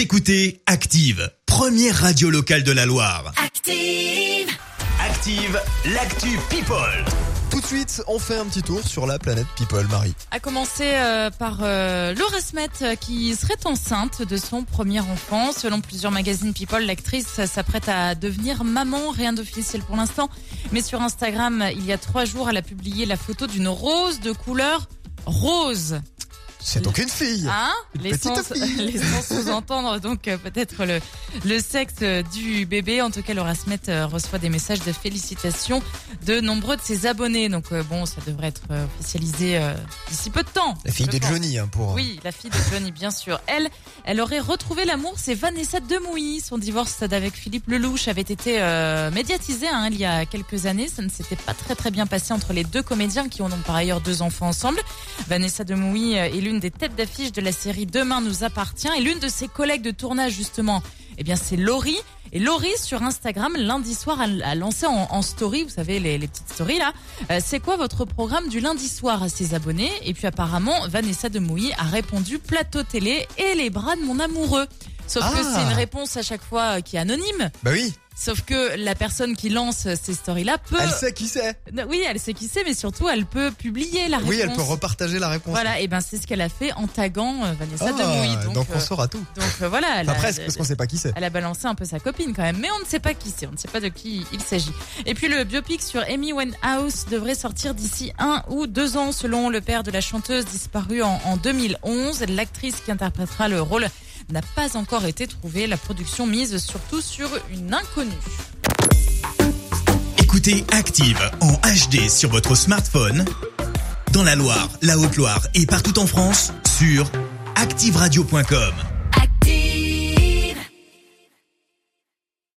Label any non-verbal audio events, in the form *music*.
Vous écoutez Active, première radio locale de la Loire. Active. Active, l'actu People. Tout de suite, on fait un petit tour sur la planète People, Marie. A commencer euh, par euh, Laura Smet euh, qui serait enceinte de son premier enfant. Selon plusieurs magazines People, l'actrice s'apprête à devenir maman. Rien d'officiel pour l'instant. Mais sur Instagram, il y a trois jours, elle a publié la photo d'une rose de couleur rose. C'est donc une fille. Hein Une les petite fille. *laughs* sous-entendre donc euh, peut-être le, le sexe euh, du bébé. En tout cas, Laura Smet euh, reçoit des messages de félicitations de nombreux de ses abonnés. Donc euh, bon, ça devrait être officialisé d'ici peu de temps. La fille de pense. Johnny, hein, pour. Oui, la fille de Johnny, bien sûr. Elle, elle aurait retrouvé l'amour. C'est Vanessa Demouy. Son divorce d'avec Philippe Lelouch avait été médiatisé hein, il y a quelques années. Ça ne s'était pas très très bien passé entre les deux comédiens qui ont par ailleurs deux enfants ensemble. Vanessa Demouy euh, est l'une des têtes d'affiche de la série Demain nous appartient et l'une de ses collègues de tournage justement. Eh bien, c'est Laurie. Et Laurie, sur Instagram, lundi soir, a, lancé en, en story, vous savez, les, les petites stories là. euh, c'est quoi votre programme du lundi soir? à ses abonnés Et puis apparemment, Vanessa Demouy a répondu plateau télé et les bras de mon amoureux. Sauf que Ah. c'est une réponse à chaque fois euh, qui est anonyme. Bah oui, Sauf que la personne qui lance ces stories-là peut... elle sait qui c'est. Oui, elle sait qui c'est, mais surtout, elle peut publier la réponse. Oui, elle peut repartager la réponse. Voilà, et ben c'est ce qu'elle a fait en taguant euh, Vanessa Ah, Demouy. Donc, donc on euh, saura tout. donc euh, voilà, elle Enfin, a- presque, parce qu'on sait pas qui c'est. elle a balancé un peu sa copine quand même, mais on ne sait pas qui c'est, on ne sait pas de qui il s'agit. Et puis le biopic sur Amy Winehouse devrait sortir d'ici un ou deux ans, selon le père de la chanteuse disparue en, en 2011. L'actrice qui interprétera le rôle n'a pas encore été trouvée. La production mise surtout sur une inconnue. Écoutez Active en HD sur votre smartphone, dans la Loire, la Haute-Loire et partout en France, sur activeradio.com.